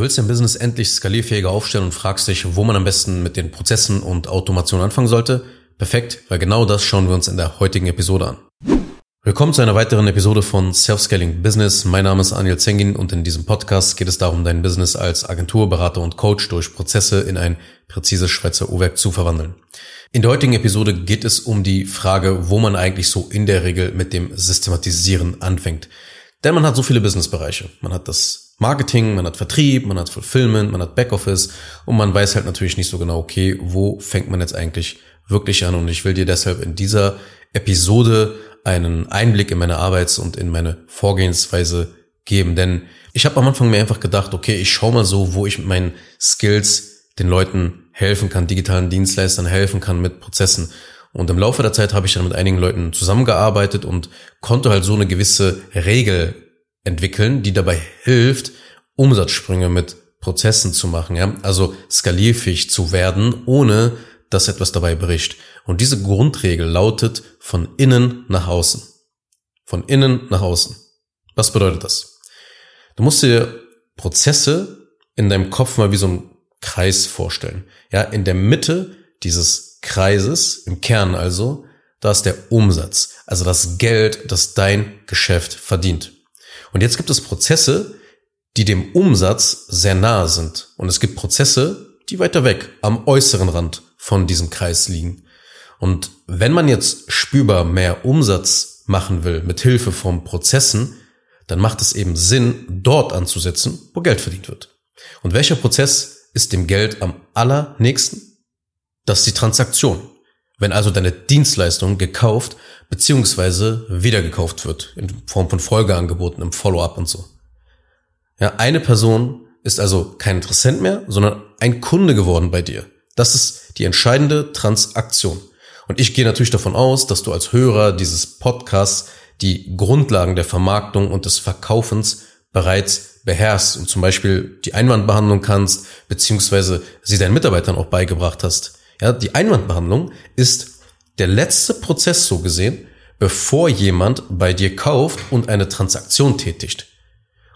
Du willst dein Business endlich skalierfähiger aufstellen und fragst dich, wo man am besten mit den Prozessen und Automation anfangen sollte? Perfekt, weil genau das schauen wir uns in der heutigen Episode an. Willkommen zu einer weiteren Episode von Self-Scaling Business. Mein Name ist Anil Zengin und in diesem Podcast geht es darum, dein Business als Agentur, Berater und Coach durch Prozesse in ein präzises Schweizer Uhrwerk zu verwandeln. In der heutigen Episode geht es um die Frage, wo man eigentlich so in der Regel mit dem Systematisieren anfängt. Denn man hat so viele Businessbereiche. Man hat das Marketing, man hat Vertrieb, man hat Fulfillment, man hat Backoffice und man weiß halt natürlich nicht so genau, okay, wo fängt man jetzt eigentlich wirklich an und ich will dir deshalb in dieser Episode einen Einblick in meine Arbeits- und in meine Vorgehensweise geben, denn ich habe am Anfang mir einfach gedacht, okay, ich schau mal so, wo ich mit meinen Skills den Leuten helfen kann, digitalen Dienstleistern helfen kann mit Prozessen. Und im Laufe der Zeit habe ich dann mit einigen Leuten zusammengearbeitet und konnte halt so eine gewisse Regel entwickeln, die dabei hilft, Umsatzsprünge mit Prozessen zu machen, ja, also skalierfähig zu werden, ohne dass etwas dabei bricht. Und diese Grundregel lautet von innen nach außen. Von innen nach außen. Was bedeutet das? Du musst dir Prozesse in deinem Kopf mal wie so ein Kreis vorstellen. Ja, in der Mitte dieses Kreises, im Kern also, da ist der Umsatz, also das Geld, das dein Geschäft verdient. Und jetzt gibt es Prozesse, die dem Umsatz sehr nahe sind. Und es gibt Prozesse, die weiter weg, am äußeren Rand von diesem Kreis liegen. Und wenn man jetzt spürbar mehr Umsatz machen will mit Hilfe von Prozessen, dann macht es eben Sinn, dort anzusetzen, wo Geld verdient wird. Und welcher Prozess ist dem Geld am allernächsten? Das ist die Transaktion. Wenn also deine Dienstleistung gekauft beziehungsweise wiedergekauft wird in Form von Folgeangeboten im Follow-up und so. Ja, eine Person ist also kein Interessent mehr, sondern ein Kunde geworden bei dir. Das ist die entscheidende Transaktion. Und ich gehe natürlich davon aus, dass du als Hörer dieses Podcasts die Grundlagen der Vermarktung und des Verkaufens bereits beherrschst und zum Beispiel die Einwandbehandlung kannst, beziehungsweise sie deinen Mitarbeitern auch beigebracht hast. Ja, die Einwandbehandlung ist der letzte Prozess so gesehen, bevor jemand bei dir kauft und eine Transaktion tätigt.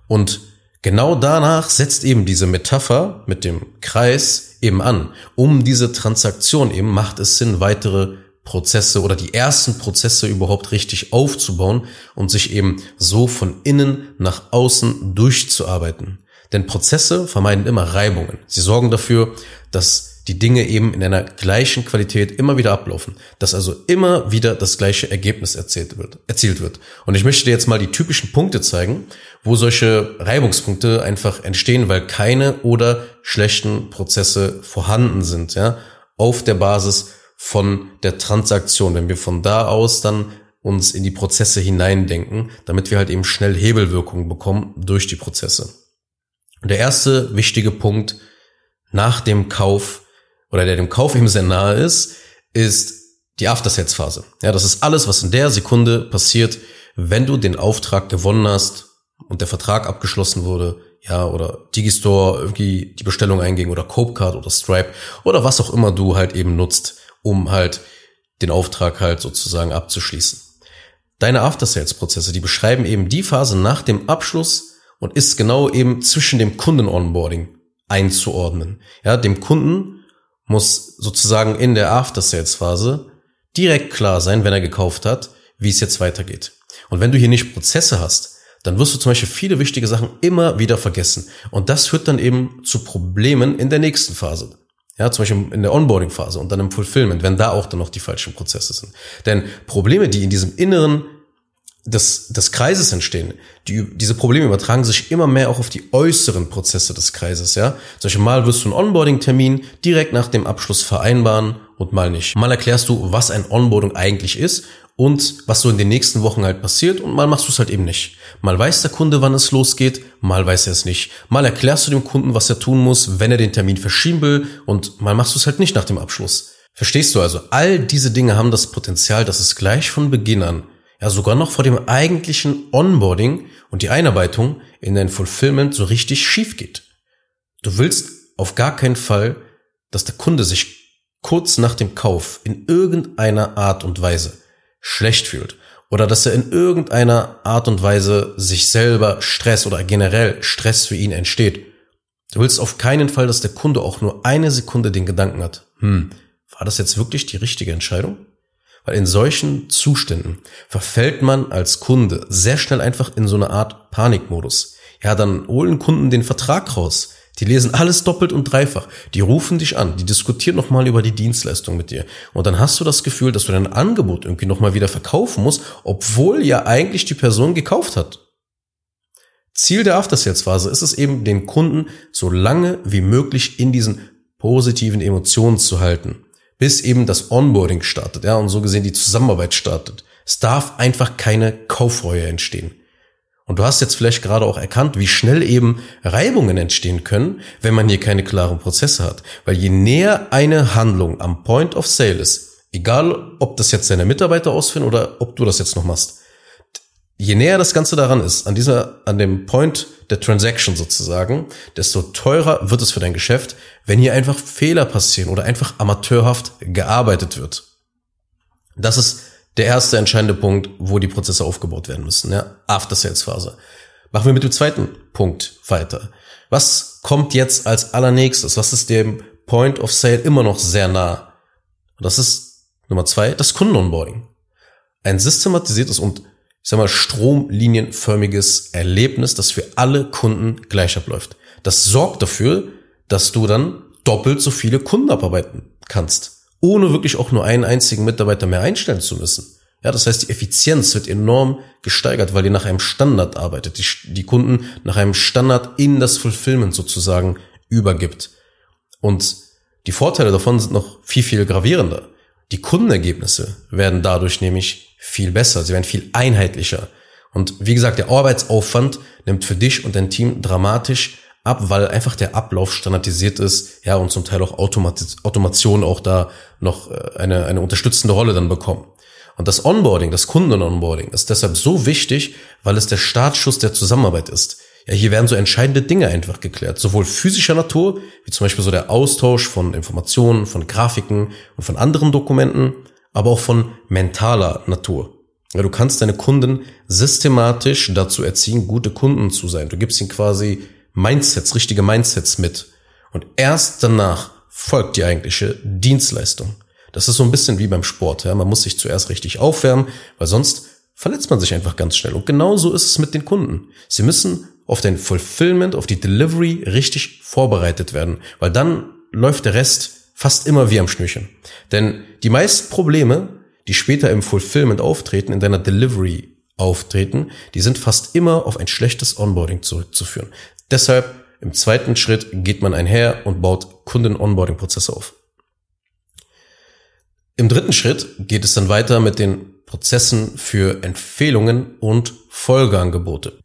Und genau danach setzt eben diese Metapher mit dem Kreis eben an. Um diese Transaktion eben macht es Sinn, weitere Prozesse oder die ersten Prozesse überhaupt richtig aufzubauen und sich eben so von innen nach außen durchzuarbeiten. Denn Prozesse vermeiden immer Reibungen. Sie sorgen dafür, dass die Dinge eben in einer gleichen Qualität immer wieder ablaufen, dass also immer wieder das gleiche Ergebnis erzielt wird, erzielt wird. Und ich möchte dir jetzt mal die typischen Punkte zeigen, wo solche Reibungspunkte einfach entstehen, weil keine oder schlechten Prozesse vorhanden sind, ja, auf der Basis von der Transaktion, wenn wir von da aus dann uns in die Prozesse hineindenken, damit wir halt eben schnell Hebelwirkungen bekommen durch die Prozesse. Und der erste wichtige Punkt nach dem Kauf oder der dem Kauf eben sehr nahe ist, ist die After-Sales-Phase. Ja, das ist alles, was in der Sekunde passiert, wenn du den Auftrag gewonnen hast und der Vertrag abgeschlossen wurde, ja, oder Digistore irgendwie die Bestellung einging oder Copecard oder Stripe oder was auch immer du halt eben nutzt, um halt den Auftrag halt sozusagen abzuschließen. Deine After-Sales-Prozesse, die beschreiben eben die Phase nach dem Abschluss und ist genau eben zwischen dem Kunden-Onboarding einzuordnen. Ja, dem Kunden muss sozusagen in der After-Sales-Phase direkt klar sein, wenn er gekauft hat, wie es jetzt weitergeht. Und wenn du hier nicht Prozesse hast, dann wirst du zum Beispiel viele wichtige Sachen immer wieder vergessen. Und das führt dann eben zu Problemen in der nächsten Phase. Ja, zum Beispiel in der Onboarding-Phase und dann im Fulfillment, wenn da auch dann noch die falschen Prozesse sind. Denn Probleme, die in diesem inneren des, des Kreises entstehen. Die, diese Probleme übertragen sich immer mehr auch auf die äußeren Prozesse des Kreises, ja. Solche Mal wirst du einen Onboarding-Termin direkt nach dem Abschluss vereinbaren und mal nicht. Mal erklärst du, was ein Onboarding eigentlich ist und was so in den nächsten Wochen halt passiert und mal machst du es halt eben nicht. Mal weiß der Kunde, wann es losgeht, mal weiß er es nicht. Mal erklärst du dem Kunden, was er tun muss, wenn er den Termin verschieben will und mal machst du es halt nicht nach dem Abschluss. Verstehst du also? All diese Dinge haben das Potenzial, dass es gleich von Beginn an ja sogar noch vor dem eigentlichen Onboarding und die Einarbeitung in dein Fulfillment so richtig schief geht. Du willst auf gar keinen Fall, dass der Kunde sich kurz nach dem Kauf in irgendeiner Art und Weise schlecht fühlt oder dass er in irgendeiner Art und Weise sich selber Stress oder generell Stress für ihn entsteht. Du willst auf keinen Fall, dass der Kunde auch nur eine Sekunde den Gedanken hat, hm, war das jetzt wirklich die richtige Entscheidung? Weil in solchen Zuständen verfällt man als Kunde sehr schnell einfach in so eine Art Panikmodus. Ja, dann holen Kunden den Vertrag raus. Die lesen alles doppelt und dreifach. Die rufen dich an, die diskutieren nochmal über die Dienstleistung mit dir. Und dann hast du das Gefühl, dass du dein Angebot irgendwie nochmal wieder verkaufen musst, obwohl ja eigentlich die Person gekauft hat. Ziel der After-Sales-Phase ist es eben, den Kunden so lange wie möglich in diesen positiven Emotionen zu halten bis eben das Onboarding startet, ja, und so gesehen die Zusammenarbeit startet. Es darf einfach keine Kaufreue entstehen. Und du hast jetzt vielleicht gerade auch erkannt, wie schnell eben Reibungen entstehen können, wenn man hier keine klaren Prozesse hat. Weil je näher eine Handlung am Point of Sale ist, egal ob das jetzt deine Mitarbeiter ausführen oder ob du das jetzt noch machst, je näher das Ganze daran ist, an dieser, an dem Point der Transaction sozusagen, desto teurer wird es für dein Geschäft, wenn hier einfach Fehler passieren oder einfach amateurhaft gearbeitet wird. Das ist der erste entscheidende Punkt, wo die Prozesse aufgebaut werden müssen, ja, After Sales Phase. Machen wir mit dem zweiten Punkt weiter. Was kommt jetzt als allernächstes? Was ist dem Point of Sale immer noch sehr nah? Das ist Nummer zwei, das Kundenonboarding. Ein systematisiertes und ich sag mal, stromlinienförmiges Erlebnis, das für alle Kunden gleich abläuft. Das sorgt dafür, dass du dann doppelt so viele Kunden abarbeiten kannst, ohne wirklich auch nur einen einzigen Mitarbeiter mehr einstellen zu müssen. Ja, das heißt, die Effizienz wird enorm gesteigert, weil ihr nach einem Standard arbeitet, die, die Kunden nach einem Standard in das Fulfillment sozusagen übergibt. Und die Vorteile davon sind noch viel, viel gravierender. Die Kundenergebnisse werden dadurch nämlich viel besser, sie werden viel einheitlicher. Und wie gesagt, der Arbeitsaufwand nimmt für dich und dein Team dramatisch ab, weil einfach der Ablauf standardisiert ist, ja, und zum Teil auch Automat Automation auch da noch äh, eine, eine unterstützende Rolle dann bekommen. Und das Onboarding, das Kunden-Onboarding ist deshalb so wichtig, weil es der Startschuss der Zusammenarbeit ist. Ja, hier werden so entscheidende Dinge einfach geklärt, sowohl physischer Natur, wie zum Beispiel so der Austausch von Informationen, von Grafiken und von anderen Dokumenten, aber auch von mentaler Natur. Ja, du kannst deine Kunden systematisch dazu erziehen, gute Kunden zu sein. Du gibst ihnen quasi Mindsets, richtige Mindsets mit. Und erst danach folgt die eigentliche Dienstleistung. Das ist so ein bisschen wie beim Sport. Ja? Man muss sich zuerst richtig aufwärmen, weil sonst verletzt man sich einfach ganz schnell. Und genauso ist es mit den Kunden. Sie müssen auf den Fulfillment, auf die Delivery richtig vorbereitet werden, weil dann läuft der Rest fast immer wie am Schnürchen. Denn die meisten Probleme, die später im Fulfillment auftreten, in deiner Delivery auftreten, die sind fast immer auf ein schlechtes Onboarding zurückzuführen. Deshalb im zweiten Schritt geht man einher und baut Kunden-Onboarding-Prozesse auf. Im dritten Schritt geht es dann weiter mit den Prozessen für Empfehlungen und Folgeangebote.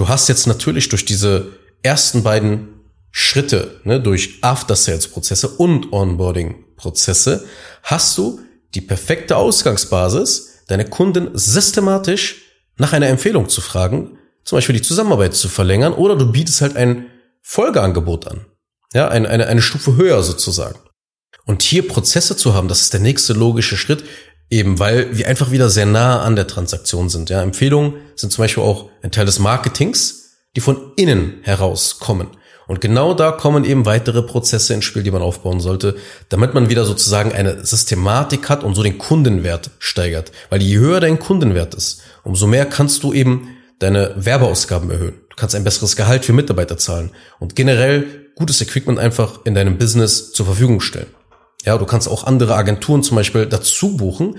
Du hast jetzt natürlich durch diese ersten beiden Schritte, ne, durch After-Sales-Prozesse und Onboarding-Prozesse, hast du die perfekte Ausgangsbasis, deine Kunden systematisch nach einer Empfehlung zu fragen, zum Beispiel die Zusammenarbeit zu verlängern, oder du bietest halt ein Folgeangebot an. Ja, eine, eine, eine Stufe höher sozusagen. Und hier Prozesse zu haben, das ist der nächste logische Schritt, Eben, weil wir einfach wieder sehr nah an der Transaktion sind. Ja, Empfehlungen sind zum Beispiel auch ein Teil des Marketings, die von innen heraus kommen. Und genau da kommen eben weitere Prozesse ins Spiel, die man aufbauen sollte, damit man wieder sozusagen eine Systematik hat und so den Kundenwert steigert. Weil je höher dein Kundenwert ist, umso mehr kannst du eben deine Werbeausgaben erhöhen. Du kannst ein besseres Gehalt für Mitarbeiter zahlen und generell gutes Equipment einfach in deinem Business zur Verfügung stellen. Ja, du kannst auch andere Agenturen zum Beispiel dazu buchen,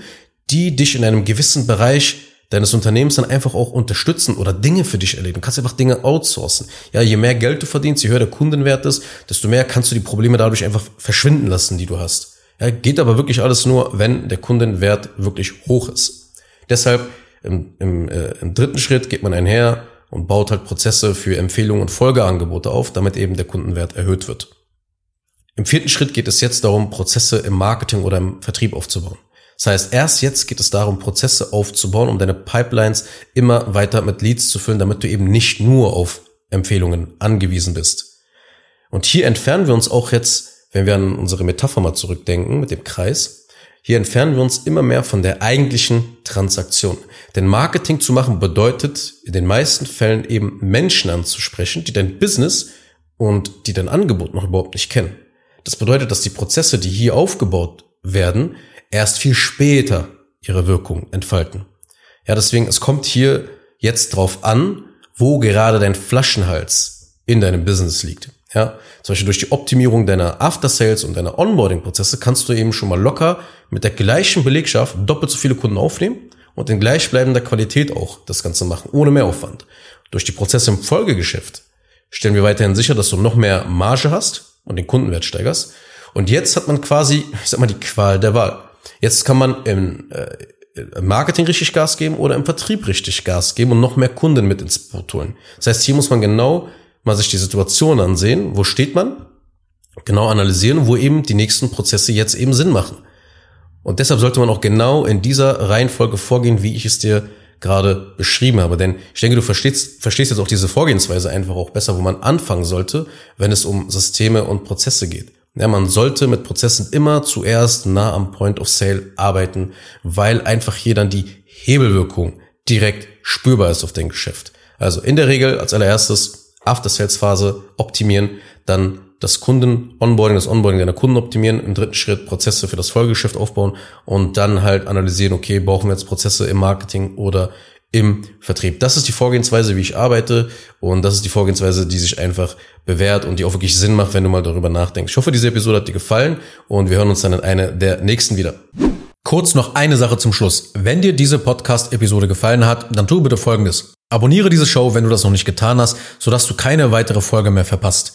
die dich in einem gewissen Bereich deines Unternehmens dann einfach auch unterstützen oder Dinge für dich erledigen. Du kannst einfach Dinge outsourcen. Ja, je mehr Geld du verdienst, je höher der Kundenwert ist, desto mehr kannst du die Probleme dadurch einfach verschwinden lassen, die du hast. Ja, geht aber wirklich alles nur, wenn der Kundenwert wirklich hoch ist. Deshalb im, im, äh, im dritten Schritt geht man einher und baut halt Prozesse für Empfehlungen und Folgeangebote auf, damit eben der Kundenwert erhöht wird. Im vierten Schritt geht es jetzt darum, Prozesse im Marketing oder im Vertrieb aufzubauen. Das heißt, erst jetzt geht es darum, Prozesse aufzubauen, um deine Pipelines immer weiter mit Leads zu füllen, damit du eben nicht nur auf Empfehlungen angewiesen bist. Und hier entfernen wir uns auch jetzt, wenn wir an unsere Metapher mal zurückdenken mit dem Kreis, hier entfernen wir uns immer mehr von der eigentlichen Transaktion. Denn Marketing zu machen bedeutet in den meisten Fällen eben Menschen anzusprechen, die dein Business und die dein Angebot noch überhaupt nicht kennen. Das bedeutet, dass die Prozesse, die hier aufgebaut werden, erst viel später ihre Wirkung entfalten. Ja, deswegen, es kommt hier jetzt drauf an, wo gerade dein Flaschenhals in deinem Business liegt. Ja, zum Beispiel durch die Optimierung deiner After-Sales und deiner Onboarding-Prozesse kannst du eben schon mal locker mit der gleichen Belegschaft doppelt so viele Kunden aufnehmen und in gleichbleibender Qualität auch das Ganze machen, ohne Mehraufwand. Durch die Prozesse im Folgegeschäft stellen wir weiterhin sicher, dass du noch mehr Marge hast und den Kundenwert steigerst. Und jetzt hat man quasi, ich sag mal, die Qual der Wahl. Jetzt kann man im, äh, im Marketing richtig Gas geben oder im Vertrieb richtig Gas geben und noch mehr Kunden mit ins Boot holen. Das heißt, hier muss man genau mal sich die Situation ansehen. Wo steht man? Genau analysieren, wo eben die nächsten Prozesse jetzt eben Sinn machen. Und deshalb sollte man auch genau in dieser Reihenfolge vorgehen, wie ich es dir gerade beschrieben habe. Denn ich denke, du verstehst, verstehst jetzt auch diese Vorgehensweise einfach auch besser, wo man anfangen sollte, wenn es um Systeme und Prozesse geht. Ja, man sollte mit Prozessen immer zuerst nah am Point of Sale arbeiten, weil einfach hier dann die Hebelwirkung direkt spürbar ist auf dein Geschäft. Also in der Regel als allererstes After-Sales-Phase optimieren, dann das Kunden-Onboarding, das Onboarding deiner Kunden optimieren, im dritten Schritt Prozesse für das Folgegeschäft aufbauen und dann halt analysieren, okay, brauchen wir jetzt Prozesse im Marketing oder im Vertrieb. Das ist die Vorgehensweise, wie ich arbeite und das ist die Vorgehensweise, die sich einfach bewährt und die auch wirklich Sinn macht, wenn du mal darüber nachdenkst. Ich hoffe, diese Episode hat dir gefallen und wir hören uns dann in einer der nächsten wieder. Kurz noch eine Sache zum Schluss. Wenn dir diese Podcast-Episode gefallen hat, dann tu bitte Folgendes. Abonniere diese Show, wenn du das noch nicht getan hast, sodass du keine weitere Folge mehr verpasst.